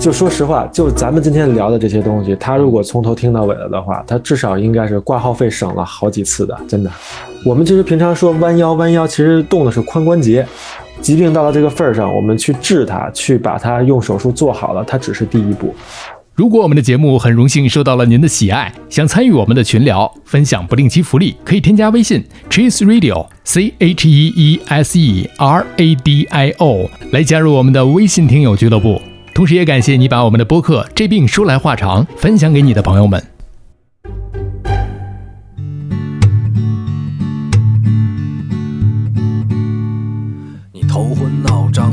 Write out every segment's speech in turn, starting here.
就说实话，就咱们今天聊的这些东西，他如果从头听到尾了的话，他至少应该是挂号费省了好几次的，真的。我们其实平常说弯腰弯腰，其实动的是髋关节。疾病到了这个份儿上，我们去治它，去把它用手术做好了，它只是第一步。如果我们的节目很荣幸受到了您的喜爱，想参与我们的群聊，分享不定期福利，可以添加微信 Cheese Radio C H E E S E R A D I O 来加入我们的微信听友俱乐部。同时，也感谢你把我们的播客《这病说来话长》分享给你的朋友们。你头昏脑胀，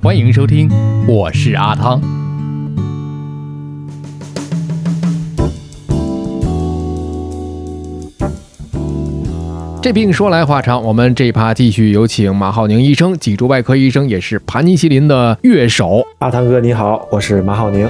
欢迎收听，我是阿汤。这病说来话长，我们这一趴继续有请马浩宁医生，脊柱外科医生，也是盘尼西林的乐手。阿汤哥你好，我是马浩宁。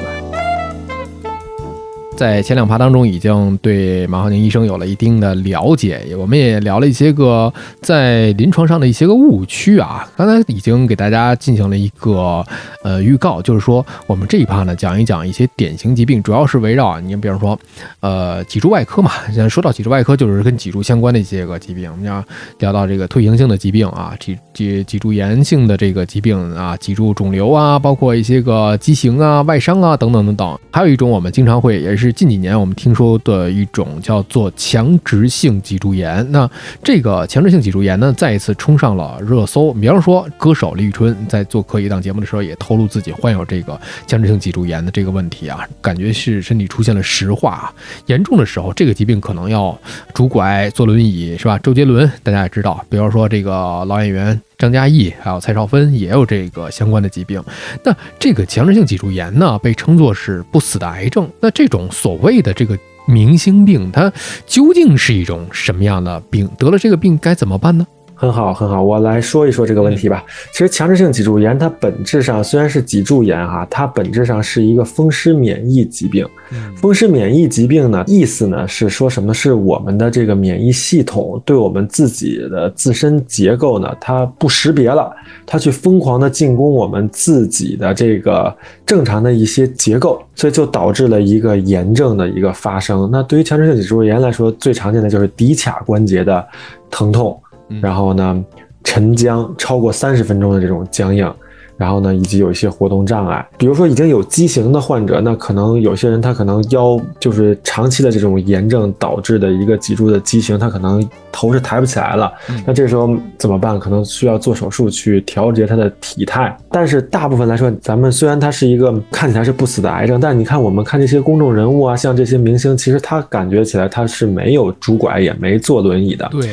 在前两趴当中，已经对马浩宁医生有了一定的了解，我们也聊了一些个在临床上的一些个误区啊。刚才已经给大家进行了一个呃预告，就是说我们这一趴呢讲一讲一些典型疾病，主要是围绕你比方说呃脊柱外科嘛。现在说到脊柱外科，就是跟脊柱相关的一些个疾病。我们要聊到这个退行性的疾病啊，脊脊脊柱炎性的这个疾病啊，脊柱肿瘤啊，包括一些个畸形啊、外伤啊等等等等。还有一种我们经常会也是。近几年我们听说的一种叫做强直性脊柱炎，那这个强直性脊柱炎呢，再一次冲上了热搜。比方说，歌手李宇春在做客一档节目的时候，也透露自己患有这个强直性脊柱炎的这个问题啊，感觉是身体出现了石化，严重的时候，这个疾病可能要拄拐坐轮椅，是吧？周杰伦大家也知道，比方说这个老演员。张嘉译还有蔡少芬也有这个相关的疾病。那这个强直性脊柱炎呢，被称作是不死的癌症。那这种所谓的这个明星病，它究竟是一种什么样的病？得了这个病该怎么办呢？很好，很好，我来说一说这个问题吧。其实强直性脊柱炎它本质上虽然是脊柱炎哈，它本质上是一个风湿免疫疾病。风湿免疫疾病呢，意思呢是说什么？是我们的这个免疫系统对我们自己的自身结构呢，它不识别了，它去疯狂的进攻我们自己的这个正常的一些结构，所以就导致了一个炎症的一个发生。那对于强直性脊柱炎来说，最常见的就是骶髂关节的疼痛。然后呢，沉僵超过三十分钟的这种僵硬，然后呢，以及有一些活动障碍，比如说已经有畸形的患者，那可能有些人他可能腰就是长期的这种炎症导致的一个脊柱的畸形，他可能头是抬不起来了。那这时候怎么办？可能需要做手术去调节他的体态。但是大部分来说，咱们虽然他是一个看起来是不死的癌症，但你看我们看这些公众人物啊，像这些明星，其实他感觉起来他是没有拄拐也没坐轮椅的。对。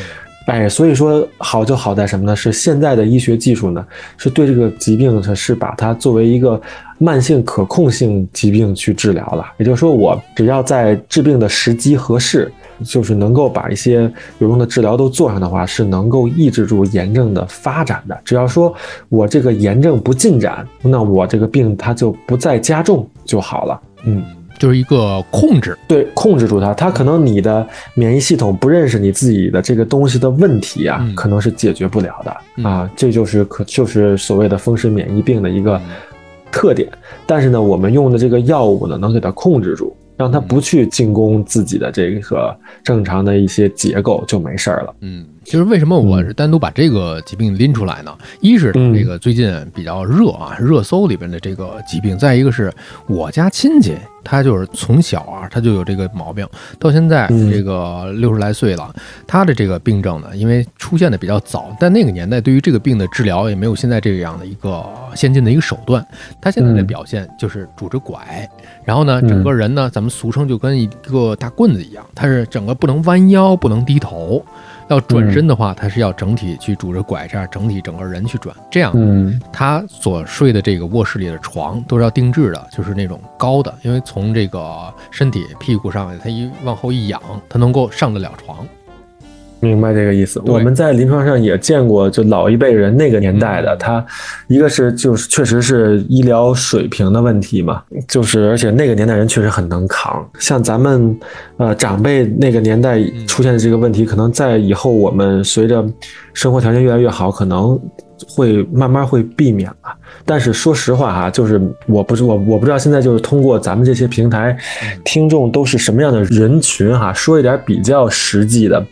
哎，所以说好就好在什么呢？是现在的医学技术呢，是对这个疾病它是把它作为一个慢性可控性疾病去治疗了。也就是说，我只要在治病的时机合适，就是能够把一些有用的治疗都做上的话，是能够抑制住炎症的发展的。只要说我这个炎症不进展，那我这个病它就不再加重就好了。嗯。就是一个控制，对，控制住它。它可能你的免疫系统不认识你自己的这个东西的问题啊，可能是解决不了的啊。这就是可就是所谓的风湿免疫病的一个特点。但是呢，我们用的这个药物呢，能给它控制住，让它不去进攻自己的这个正常的一些结构，就没事儿了。嗯。就是为什么我是单独把这个疾病拎出来呢？一是这个最近比较热啊，热搜里边的这个疾病；再一个是我家亲戚，他就是从小啊他就有这个毛病，到现在这个六十来岁了，他的这个病症呢，因为出现的比较早，但那个年代对于这个病的治疗也没有现在这样的一个先进的一个手段。他现在的表现就是拄着拐，然后呢，整个人呢，咱们俗称就跟一个大棍子一样，他是整个不能弯腰，不能低头。要转身的话，他是要整体去拄着拐，这样整体整个人去转，这样，他所睡的这个卧室里的床都是要定制的，就是那种高的，因为从这个身体屁股上，他一往后一仰，他能够上得了床。明白这个意思。我们在临床上也见过，就老一辈人那个年代的他，一个是就是确实是医疗水平的问题嘛，就是而且那个年代人确实很能扛。像咱们呃长辈那个年代出现的这个问题，可能在以后我们随着生活条件越来越好，可能会慢慢会避免吧。但是说实话哈，就是我不是我我不知道现在就是通过咱们这些平台，听众都是什么样的人群哈，说一点比较实际的。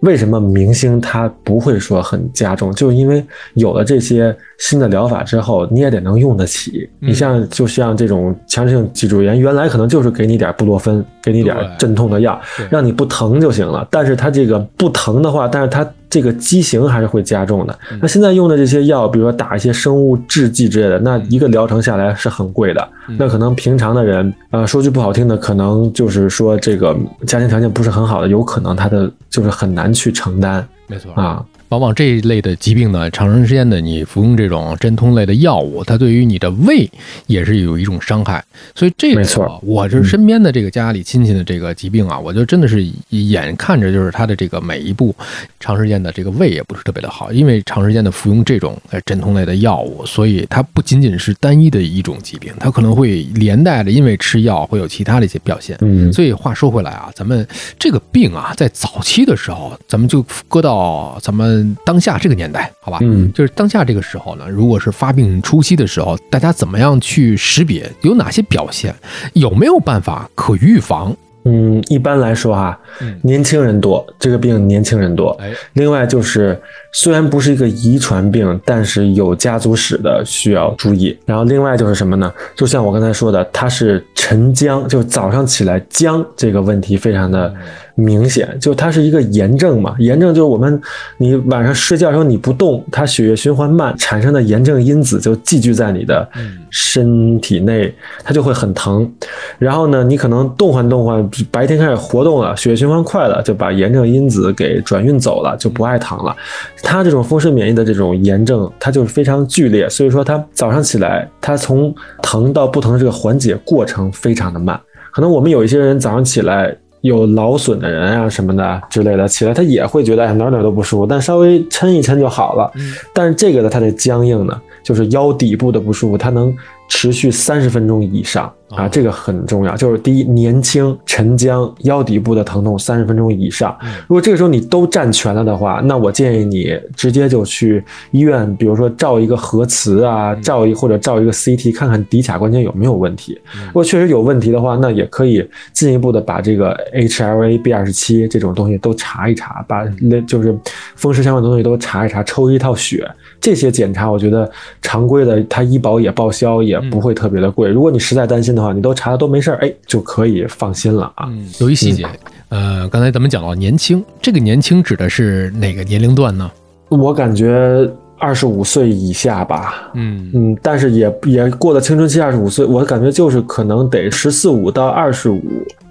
为什么明星他不会说很加重？就是因为有了这些新的疗法之后，你也得能用得起。你像就像这种强直性脊柱炎，原来可能就是给你点布洛芬，给你点镇痛的药，让你不疼就行了。但是它这个不疼的话，但是它。这个畸形还是会加重的。那现在用的这些药，比如说打一些生物制剂之类的，那一个疗程下来是很贵的。那可能平常的人，呃，说句不好听的，可能就是说这个家庭条件不是很好的，有可能他的就是很难去承担。没错啊。往往这一类的疾病呢，长时间的你服用这种镇痛类的药物，它对于你的胃也是有一种伤害。所以这个，我这身边的这个家里亲戚的这个疾病啊，我就真的是眼看着就是他的这个每一步，长时间的这个胃也不是特别的好，因为长时间的服用这种镇痛类的药物，所以它不仅仅是单一的一种疾病，它可能会连带着因为吃药会有其他的一些表现。嗯，所以话说回来啊，咱们这个病啊，在早期的时候，咱们就搁到咱们。当下这个年代，好吧，嗯，就是当下这个时候呢，如果是发病初期的时候，大家怎么样去识别有哪些表现，有没有办法可预防？嗯，一般来说哈，年轻人多，这个病年轻人多。哎，另外就是虽然不是一个遗传病，但是有家族史的需要注意。然后另外就是什么呢？就像我刚才说的，它是晨僵，就早上起来僵这个问题非常的。明显就它是一个炎症嘛，炎症就是我们你晚上睡觉的时候你不动，它血液循环慢产生的炎症因子就寄居在你的身体内，它就会很疼。然后呢，你可能动换动换，白天开始活动了，血液循环快了，就把炎症因子给转运走了，就不爱疼了。它这种风湿免疫的这种炎症，它就是非常剧烈，所以说它早上起来，它从疼到不疼这个缓解过程非常的慢。可能我们有一些人早上起来。有劳损的人啊什么的之类的，起来他也会觉得哎哪哪都不舒服，但稍微抻一抻就好了。但是这个呢，它的僵硬呢，就是腰底部的不舒服，它能持续三十分钟以上。啊，这个很重要，就是第一，年轻沉僵，腰底部的疼痛三十分钟以上。如果这个时候你都占全了的话，那我建议你直接就去医院，比如说照一个核磁啊，照一或者照一个 CT，看看骶髂关节有没有问题。如果确实有问题的话，那也可以进一步的把这个 HLA B 二十七这种东西都查一查，把那就是风湿相关的东西都查一查，抽一套血。这些检查我觉得常规的，它医保也报销，也不会特别的贵。如果你实在担心的话，你都查的都没事儿，哎，就可以放心了啊。嗯有一细节，呃，刚才咱们讲到年轻，这个年轻指的是哪个年龄段呢？我感觉二十五岁以下吧。嗯嗯，但是也也过了青春期，二十五岁，我感觉就是可能得十四五到二十五，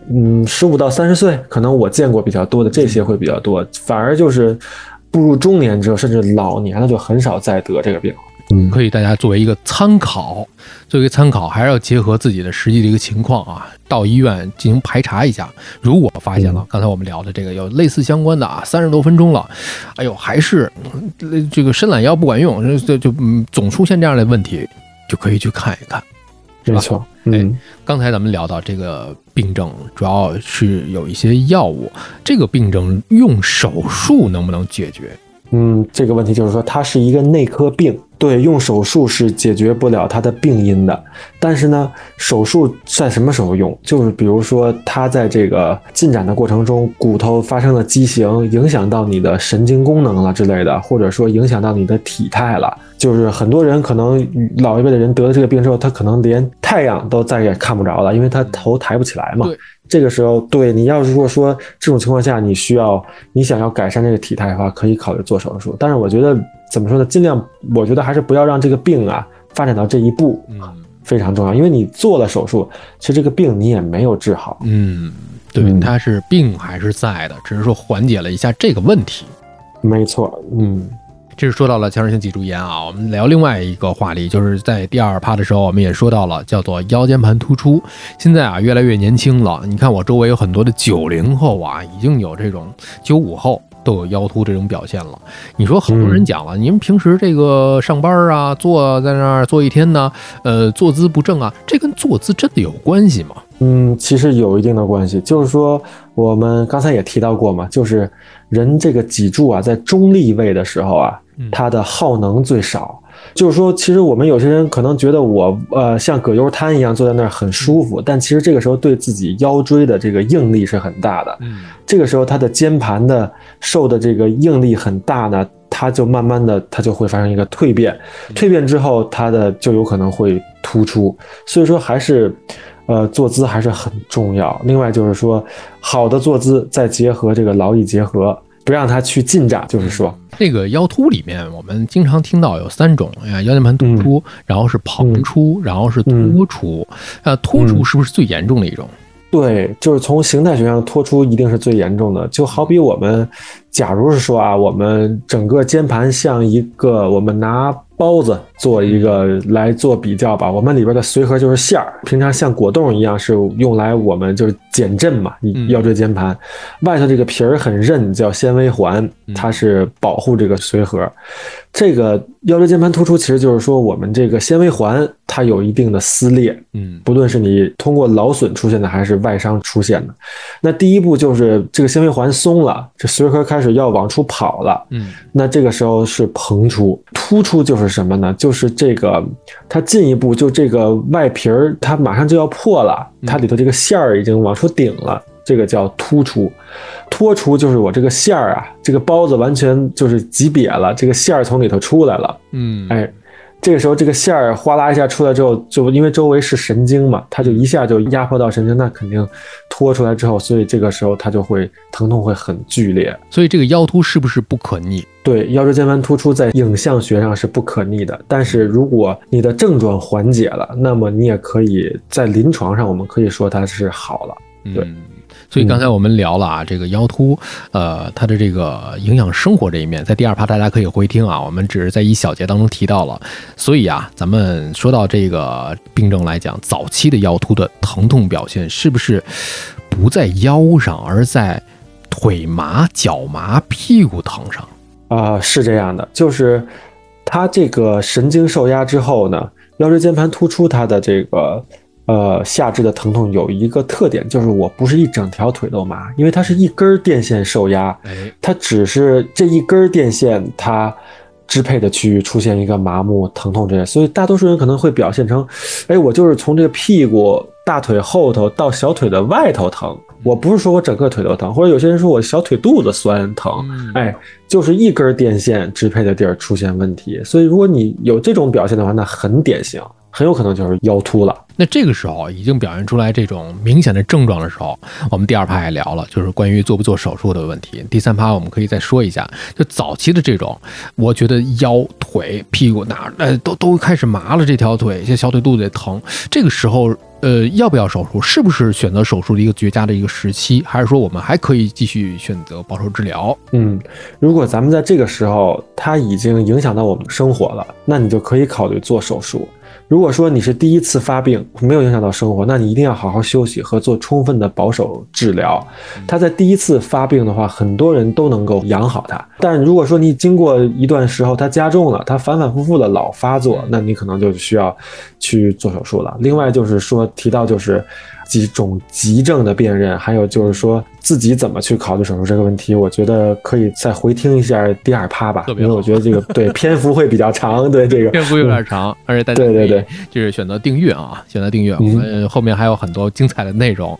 嗯，十五到三十岁，可能我见过比较多的这些会比较多，反而就是。步入中年之后，甚至老年了，就很少再得这个病。嗯，可以大家作为一个参考，作为一个参考，还是要结合自己的实际的一个情况啊，到医院进行排查一下。如果发现了刚才我们聊的这个有类似相关的啊，三十多分钟了，哎呦，还是这个伸懒腰不管用，就就总出现这样的问题，就可以去看一看。没错，哎，刚才咱们聊到这个病症，主要是有一些药物，这个病症用手术能不能解决？嗯，这个问题就是说，它是一个内科病，对，用手术是解决不了它的病因的。但是呢，手术在什么时候用？就是比如说它在这个进展的过程中，骨头发生了畸形，影响到你的神经功能了之类的，或者说影响到你的体态了。就是很多人可能老一辈的人得了这个病之后，他可能连太阳都再也看不着了，因为他头抬不起来嘛。这个时候，对你要如果说这种情况下，你需要你想要改善这个体态的话，可以考虑做手术。但是我觉得怎么说呢？尽量我觉得还是不要让这个病啊发展到这一步，嗯，非常重要。因为你做了手术，其实这个病你也没有治好。嗯，对，它是病还是在的，只是说缓解了一下这个问题。没错，嗯。这是说到了强直性脊柱炎啊，我们聊另外一个话题，就是在第二趴的时候，我们也说到了叫做腰间盘突出。现在啊，越来越年轻了。你看我周围有很多的九零后啊，已经有这种九五后都有腰突这种表现了。你说好多人讲了，您平时这个上班啊，坐在那儿坐一天呢，呃，坐姿不正啊，这跟坐姿真的有关系吗？嗯，其实有一定的关系。就是说，我们刚才也提到过嘛，就是人这个脊柱啊，在中立位的时候啊。它的耗能最少，就是说，其实我们有些人可能觉得我呃像葛优瘫一样坐在那儿很舒服，但其实这个时候对自己腰椎的这个应力是很大的。嗯，这个时候它的肩盘的受的这个应力很大呢，它就慢慢的它就会发生一个蜕变，蜕变之后它的就有可能会突出。所以说还是，呃，坐姿还是很重要。另外就是说，好的坐姿再结合这个劳逸结合。不让它去进展，就是说，这个腰突里面，我们经常听到有三种，啊，腰间盘突出，然后是膨出，然后是突出。呃，突出是不是最严重的一种？对，就是从形态学上，脱出一定是最严重的。就好比我们，假如是说啊，我们整个肩盘像一个，我们拿。包子做一个来做比较吧，我们里边的髓核就是馅儿，平常像果冻一样是用来我们就是减震嘛，腰椎间盘。外头这个皮儿很韧，叫纤维环，它是保护这个髓核。这个腰椎间盘突出其实就是说我们这个纤维环它有一定的撕裂，嗯，不论是你通过劳损出现的还是外伤出现的，那第一步就是这个纤维环松了，这髓核开始要往出跑了，嗯，那这个时候是膨出，突出就是。什么呢？就是这个，它进一步就这个外皮儿，它马上就要破了，它里头这个馅儿已经往出顶了，这个叫突出。脱出就是我这个馅儿啊，这个包子完全就是挤瘪了，这个馅儿从里头出来了。嗯，哎。这个时候，这个线儿哗啦一下出来之后，就因为周围是神经嘛，它就一下就压迫到神经，那肯定拖出来之后，所以这个时候它就会疼痛会很剧烈。所以这个腰突是不是不可逆？对，腰椎间盘突出在影像学上是不可逆的，但是如果你的症状缓解了，那么你也可以在临床上，我们可以说它是好了。对。所以刚才我们聊了啊，这个腰突，呃，它的这个影响生活这一面，在第二趴大家可以回听啊。我们只是在一小节当中提到了。所以啊，咱们说到这个病症来讲，早期的腰突的疼痛表现是不是不在腰上，而在腿麻、脚麻、屁股疼上？啊，是这样的，就是它这个神经受压之后呢，腰椎间盘突出它的这个。呃，下肢的疼痛有一个特点，就是我不是一整条腿都麻，因为它是一根电线受压，它只是这一根电线它支配的区域出现一个麻木、疼痛这些，所以大多数人可能会表现成，哎，我就是从这个屁股、大腿后头到小腿的外头疼，我不是说我整个腿都疼，或者有些人说我小腿肚子酸疼，哎，就是一根电线支配的地儿出现问题，所以如果你有这种表现的话，那很典型。很有可能就是腰突了。那这个时候已经表现出来这种明显的症状的时候，我们第二趴也聊了，就是关于做不做手术的问题。第三趴我们可以再说一下，就早期的这种，我觉得腰、腿、屁股哪呃都都开始麻了，这条腿，这小腿肚子也疼。这个时候，呃，要不要手术？是不是选择手术的一个绝佳的一个时期？还是说我们还可以继续选择保守治疗？嗯，如果咱们在这个时候它已经影响到我们的生活了，那你就可以考虑做手术。如果说你是第一次发病，没有影响到生活，那你一定要好好休息和做充分的保守治疗。他在第一次发病的话，很多人都能够养好它。但如果说你经过一段时候，它加重了，它反反复复的老发作，那你可能就需要去做手术了。另外就是说提到就是几种急症的辨认，还有就是说自己怎么去考虑手术这个问题，我觉得可以再回听一下第二趴吧，因为我觉得这个对 篇幅会比较长，对这个篇幅有点长，而且大家对对对，就是选择订阅啊，选择订阅，我们后面还有很多精彩的内容。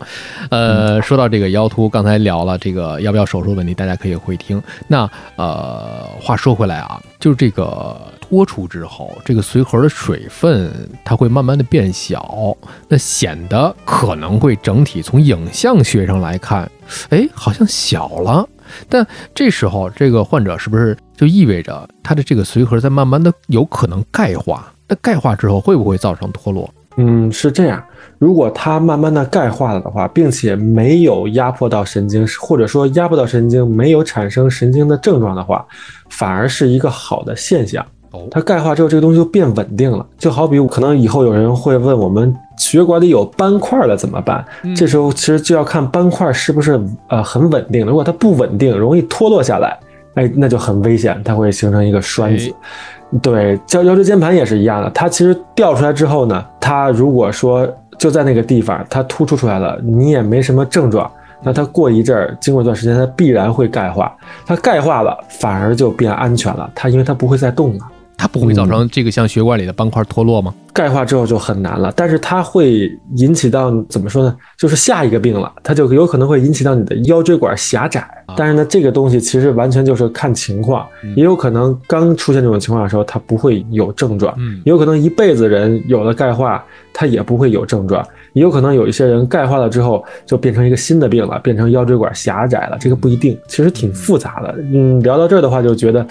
呃，说到这个腰突，刚才聊了这个要不要手术问题，大家可以回听。那呃，话说回来啊，就是这个。脱出之后，这个髓核的水分它会慢慢的变小，那显得可能会整体从影像学上来看，哎，好像小了。但这时候这个患者是不是就意味着他的这个髓核在慢慢的有可能钙化？那钙化之后会不会造成脱落？嗯，是这样。如果它慢慢的钙化了的话，并且没有压迫到神经，或者说压迫到神经没有产生神经的症状的话，反而是一个好的现象。它钙化之后，这个东西就变稳定了。就好比可能以后有人会问我们，血管里有斑块了怎么办？这时候其实就要看斑块是不是呃很稳定。如果它不稳定，容易脱落下来，哎，那就很危险，它会形成一个栓子。对，腰腰椎间盘也是一样的。它其实掉出来之后呢，它如果说就在那个地方它突出出来了，你也没什么症状，那它过一阵儿，经过一段时间，它必然会钙化。它钙化了，反而就变安全了。它因为它不会再动了。它不会造成这个像血管里的斑块脱落吗？钙化之后就很难了，但是它会引起到怎么说呢？就是下一个病了，它就有可能会引起到你的腰椎管狭窄。但是呢，这个东西其实完全就是看情况，也有可能刚出现这种情况的时候，它不会有症状，也有可能一辈子人有了钙化，它也不会有症状。也有可能有一些人钙化了之后就变成一个新的病了，变成腰椎管狭窄了，这个不一定，其实挺复杂的。嗯，聊到这儿的话，就觉得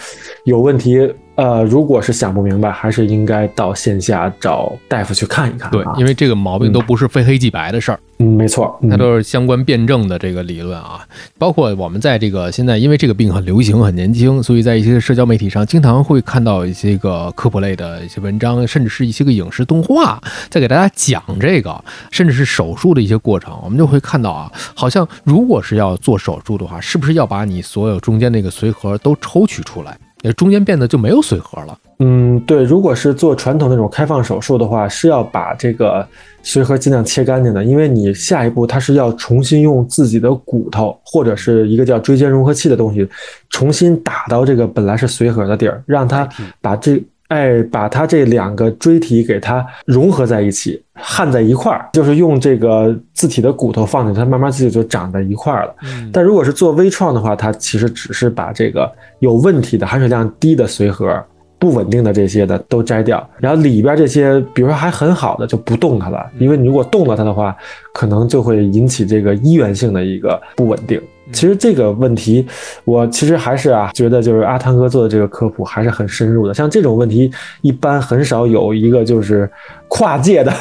有问题。呃，如果是想不明白，还是应该到线下找大夫去看一看。对，因为这个毛病都不是非黑即白的事儿。嗯，没错，它都是相关辩证的这个理论啊。包括我们在这个现在，因为这个病很流行、很年轻，所以在一些社交媒体上经常会看到一些个科普类的一些文章，甚至是一些个影视动画，在给大家讲这个，甚至是手术的一些过程。我们就会看到啊，好像如果是要做手术的话，是不是要把你所有中间那个髓核都抽取出来？也中间变得就没有髓核了。嗯，对，如果是做传统那种开放手术的话，是要把这个髓核尽量切干净的，因为你下一步它是要重新用自己的骨头或者是一个叫椎间融合器的东西，重新打到这个本来是髓核的地儿，让它把这。哎，把它这两个椎体给它融合在一起，焊在一块儿，就是用这个字体的骨头放进去，它慢慢自己就长在一块儿了。但如果是做微创的话，它其实只是把这个有问题的、含水量低的髓核、不稳定的这些的都摘掉，然后里边这些，比如说还很好的就不动它了，因为你如果动了它的话，可能就会引起这个医源性的一个不稳定。其实这个问题，我其实还是啊，觉得就是阿汤哥做的这个科普还是很深入的。像这种问题，一般很少有一个就是跨界的。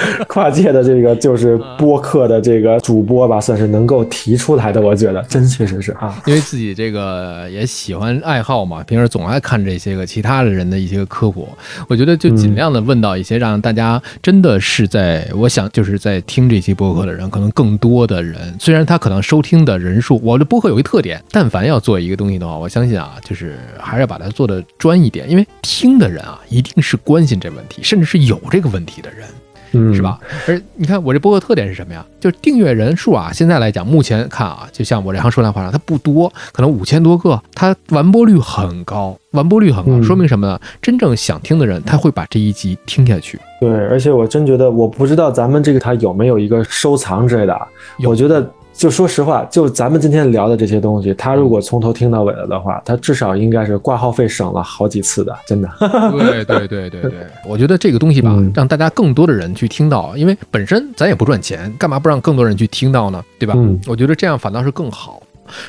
跨界的这个就是播客的这个主播吧，算是能够提出来的。我觉得真确实是啊，因为自己这个也喜欢爱好嘛，平时总爱看这些个其他的人的一些科普。我觉得就尽量的问到一些让大家真的是在，我想就是在听这期播客的人，可能更多的人，虽然他可能收听的人数，我的播客有一特点，但凡要做一个东西的话，我相信啊，就是还是要把它做的专一点，因为听的人啊，一定是关心这问题，甚至是有这个问题的人。嗯，是吧？而你看我这播客特点是什么呀？就是订阅人数啊，现在来讲，目前看啊，就像我这行说来话上，它不多，可能五千多个，它完播率很高，完播率很高，说明什么呢？真正想听的人，他会把这一集听下去。对，而且我真觉得，我不知道咱们这个它有没有一个收藏之类的，我觉得。就说实话，就咱们今天聊的这些东西，他如果从头听到尾了的话，他至少应该是挂号费省了好几次的，真的。对对对对对，我觉得这个东西吧，让大家更多的人去听到，因为本身咱也不赚钱，干嘛不让更多人去听到呢？对吧？我觉得这样反倒是更好。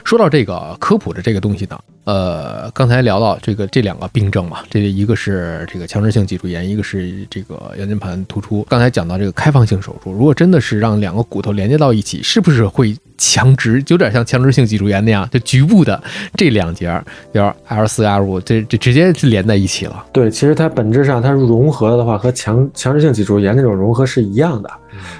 说到这个科普的这个东西呢，呃，刚才聊到这个这两个病症嘛，这一个是这个强直性脊柱炎，一个是这个腰间盘突出。刚才讲到这个开放性手术，如果真的是让两个骨头连接到一起，是不是会？强直，有点像强直性脊柱炎那样，就局部的这两节，比如 L 四 L 五，这这直接是连在一起了。对，其实它本质上它融合的话，和强强直性脊柱炎那种融合是一样的，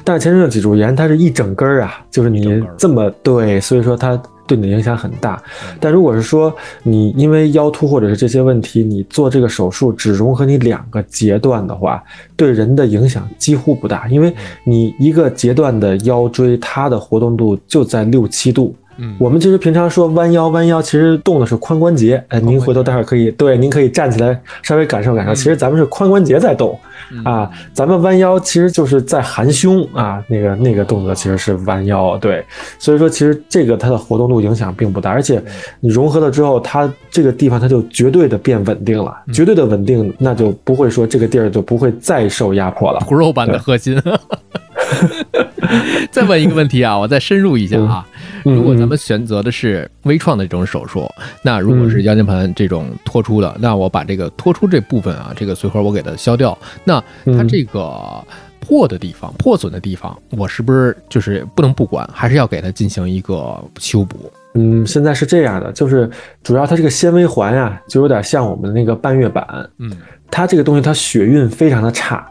但是强直性脊柱炎它是一整根儿啊，就是你这么对，所以说它。对你的影响很大，但如果是说你因为腰突或者是这些问题，你做这个手术只融合你两个阶段的话，对人的影响几乎不大，因为你一个阶段的腰椎它的活动度就在六七度。嗯，我们其实平常说弯腰，弯腰其实动的是髋关节。哎，您回头待会儿可以，对，您可以站起来稍微感受感受。其实咱们是髋关节在动，啊，咱们弯腰其实就是在含胸啊，那个那个动作其实是弯腰。对，所以说其实这个它的活动度影响并不大，而且你融合了之后，它这个地方它就绝对的变稳定了，绝对的稳定，那就不会说这个地儿就不会再受压迫了。骨肉版的核心。再问一个问题啊，我再深入一下啊。如果咱们选择的是微创的这种手术，那如果是腰间盘这种脱出的，那我把这个脱出这部分啊，这个髓核我给它消掉，那它这个破的地方、破损的地方，我是不是就是不能不管，还是要给它进行一个修补？嗯，现在是这样的，就是主要它这个纤维环呀，就有点像我们的那个半月板，嗯，它这个东西它血运非常的差。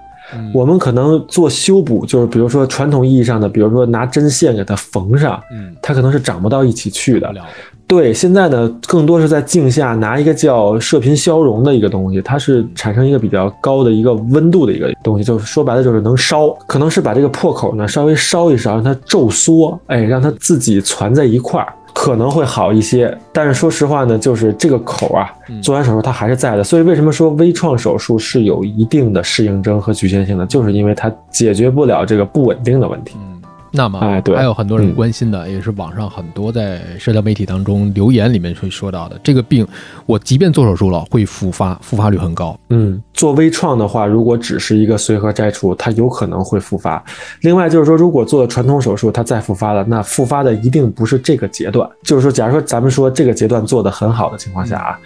我们可能做修补，就是比如说传统意义上的，比如说拿针线给它缝上，嗯，它可能是长不到一起去的。对，现在呢，更多是在镜下拿一个叫射频消融的一个东西，它是产生一个比较高的一个温度的一个东西，就是说白了就是能烧，可能是把这个破口呢稍微烧一烧，让它皱缩，哎，让它自己攒在一块儿。可能会好一些，但是说实话呢，就是这个口啊，做完手术它还是在的。所以为什么说微创手术是有一定的适应症和局限性的，就是因为它解决不了这个不稳定的问题。那么，哎，对，还有很多人关心的，也是网上很多在社交媒体当中留言里面会说到的，这个病，我即便做手术了，会复发，复发率很高。嗯，做微创的话，如果只是一个髓核摘除，它有可能会复发。另外就是说，如果做了传统手术，它再复发了，那复发的一定不是这个阶段。就是说，假如说咱们说这个阶段做的很好的情况下啊。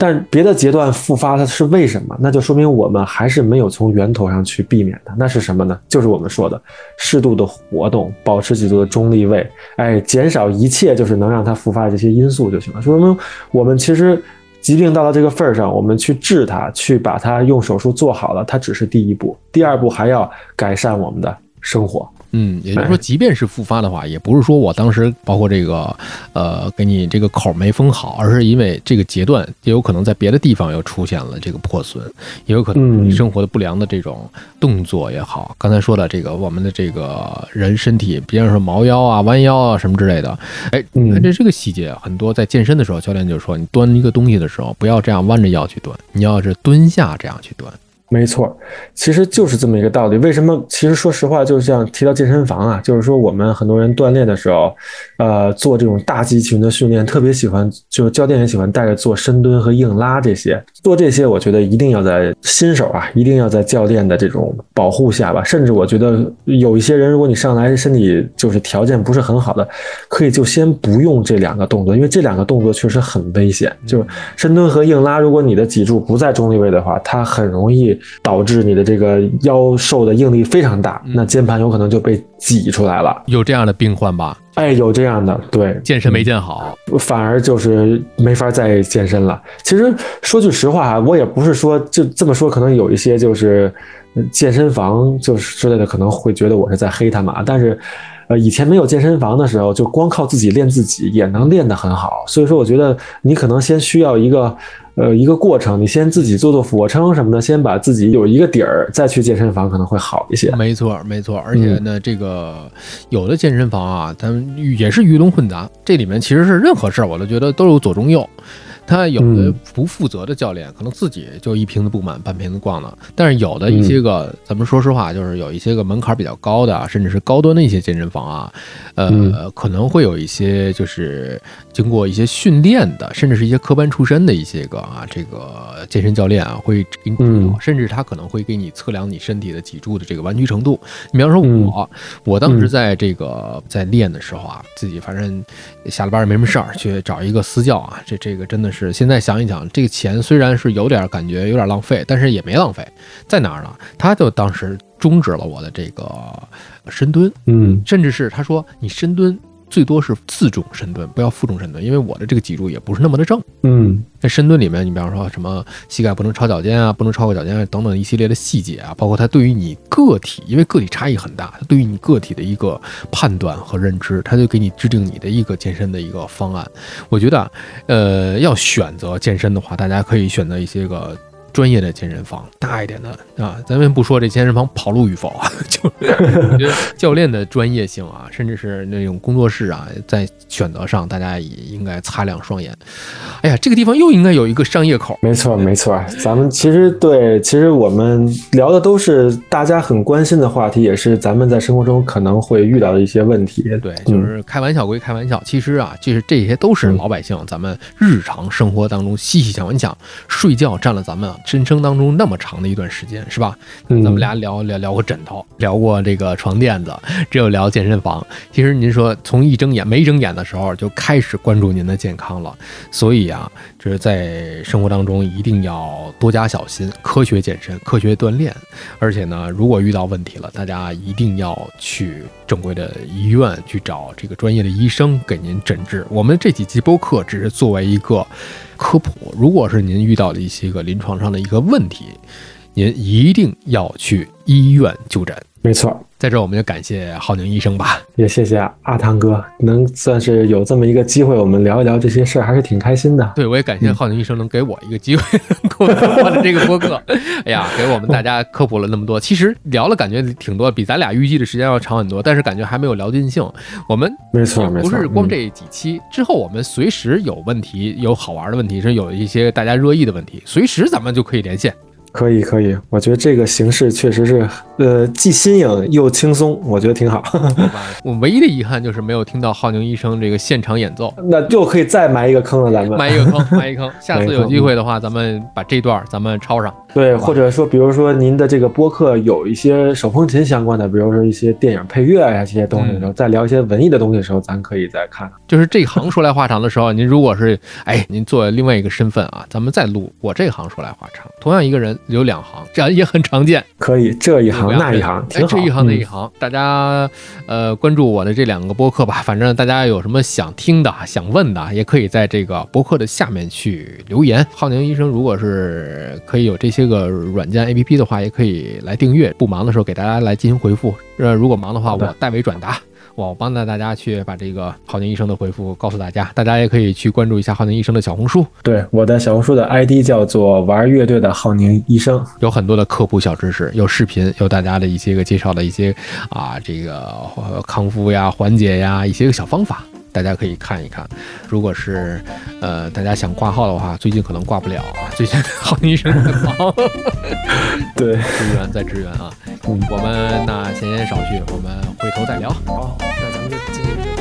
但别的阶段复发它是为什么？那就说明我们还是没有从源头上去避免它。那是什么呢？就是我们说的适度的活动，保持脊柱的中立位，哎，减少一切就是能让它复发的这些因素就行了。说明我们其实疾病到了这个份儿上，我们去治它，去把它用手术做好了，它只是第一步，第二步还要改善我们的生活。嗯，也就是说，即便是复发的话，也不是说我当时包括这个，呃，给你这个口没封好，而是因为这个阶段也有可能在别的地方又出现了这个破损，也有可能你生活的不良的这种动作也好。刚才说的这个，我们的这个人身体，比方说猫腰啊、弯腰啊什么之类的，哎，你看这这个细节，很多在健身的时候，教练就说，你端一个东西的时候，不要这样弯着腰去端，你要是蹲下这样去端。没错，其实就是这么一个道理。为什么？其实说实话，就像提到健身房啊，就是说我们很多人锻炼的时候，呃，做这种大肌群的训练，特别喜欢，就是教练也喜欢带着做深蹲和硬拉这些。做这些，我觉得一定要在新手啊，一定要在教练的这种保护下吧。甚至我觉得有一些人，如果你上来身体就是条件不是很好的，可以就先不用这两个动作，因为这两个动作确实很危险。就是深蹲和硬拉，如果你的脊柱不在中立位的话，它很容易。导致你的这个腰受的应力非常大，那肩盘有可能就被挤出来了。有这样的病患吧？哎，有这样的，对，健身没健好，反而就是没法再健身了。其实说句实话我也不是说就这么说，可能有一些就是健身房就是之类的，可能会觉得我是在黑他们啊。但是，呃，以前没有健身房的时候，就光靠自己练自己也能练得很好。所以说，我觉得你可能先需要一个。呃，一个过程，你先自己做做俯卧撑什么的，先把自己有一个底儿，再去健身房可能会好一些。没错，没错。而且呢，这个有的健身房啊，他们也是鱼龙混杂，这里面其实是任何事儿，我都觉得都有左中右。他有的不负责的教练，可能自己就一瓶子不满，半瓶子逛了。但是有的一些个，咱们说实话，就是有一些个门槛比较高的，甚至是高端的一些健身房啊，呃，可能会有一些就是经过一些训练的，甚至是一些科班出身的一些个啊，这个健身教练啊，会给你指导，甚至他可能会给你测量你身体的脊柱的这个弯曲程度。你比方说我，我当时在这个在练的时候啊，自己反正下了班也没什么事儿，去找一个私教啊，这这个真的是。是现在想一想，这个钱虽然是有点感觉有点浪费，但是也没浪费，在哪儿呢？他就当时终止了我的这个深蹲，嗯，甚至是他说你深蹲最多是自重深蹲，不要负重深蹲，因为我的这个脊柱也不是那么的正。嗯，在深蹲里面，你比方说什么膝盖不能超脚尖啊，不能超过脚尖等等一系列的细节啊，包括它对于你个体，因为个体差异很大，它对于你个体的一个判断和认知，它就给你制定你的一个健身的一个方案。我觉得，呃，要选择健身的话，大家可以选择一些个。专业的健身房，大一点的啊，咱们不说这健身房跑路与否啊，就我觉得教练的专业性啊，甚至是那种工作室啊，在选择上，大家也应该擦亮双眼。哎呀，这个地方又应该有一个商业口。没错，没错。咱们其实对，其实我们聊的都是大家很关心的话题，也是咱们在生活中可能会遇到的一些问题。对，就是开玩笑归开玩笑，其实啊，其实这些都是老百姓咱们日常生活当中息息相关。你想，睡觉占了咱们。人生当中那么长的一段时间，是吧？咱们俩聊聊聊过枕头，聊过这个床垫子，只有聊健身房。其实您说从一睁眼没睁眼的时候就开始关注您的健康了，所以啊，就是在生活当中一定要多加小心，科学健身，科学锻炼。而且呢，如果遇到问题了，大家一定要去正规的医院去找这个专业的医生给您诊治。我们这几期播客只是作为一个。科普，如果是您遇到了一些个临床上的一个问题，您一定要去医院就诊。没错。在这，我们就感谢浩宁医生吧，也谢谢阿汤哥，能算是有这么一个机会，我们聊一聊这些事儿，还是挺开心的。对，我也感谢浩宁医生能给我一个机会，我的这个播客，哎呀，给我们大家科普了那么多。其实聊了感觉挺多，比咱俩预计的时间要长很多，但是感觉还没有聊尽兴。我们没错，没错，不是光这几期之后，我们随时有问题、有好玩的问题，是有一些大家热议的问题，随时咱们就可以连线。可以可以，我觉得这个形式确实是，呃，既新颖又轻松，我觉得挺好。我唯一的遗憾就是没有听到浩宁医生这个现场演奏，那就可以再埋一个坑了，咱们埋一个坑，埋一坑。下次有机会的话，咱们把这段咱们抄上。对，或者说，比如说您的这个播客有一些手风琴相关的，比如说一些电影配乐呀这些东西的时候，再聊一些文艺的东西的时候，咱可以再看。就是这行说来话长的时候，您如果是哎，您做另外一个身份啊，咱们再录我这行说来话长，同样一个人。有两行，这样也很常见。可以这一行那一行，挺好。这一行那一行，大家呃关注我的这两个播客吧。反正大家有什么想听的、想问的，也可以在这个播客的下面去留言。浩宁医生，如果是可以有这些个软件 APP 的话，也可以来订阅。不忙的时候给大家来进行回复。呃，如果忙的话，我代为转达。我帮着大家去把这个浩宁医生的回复告诉大家，大家也可以去关注一下浩宁医生的小红书。对，我的小红书的 ID 叫做玩乐队的浩宁医生，有很多的科普小知识，有视频，有大家的一些个介绍的一些啊，这个康复呀、缓解呀一些个小方法，大家可以看一看。如果是呃大家想挂号的话，最近可能挂不了啊，最近浩宁医生很忙。对，支援在支援啊。我们那闲言少叙，我们回头再聊。好，那咱们就进行。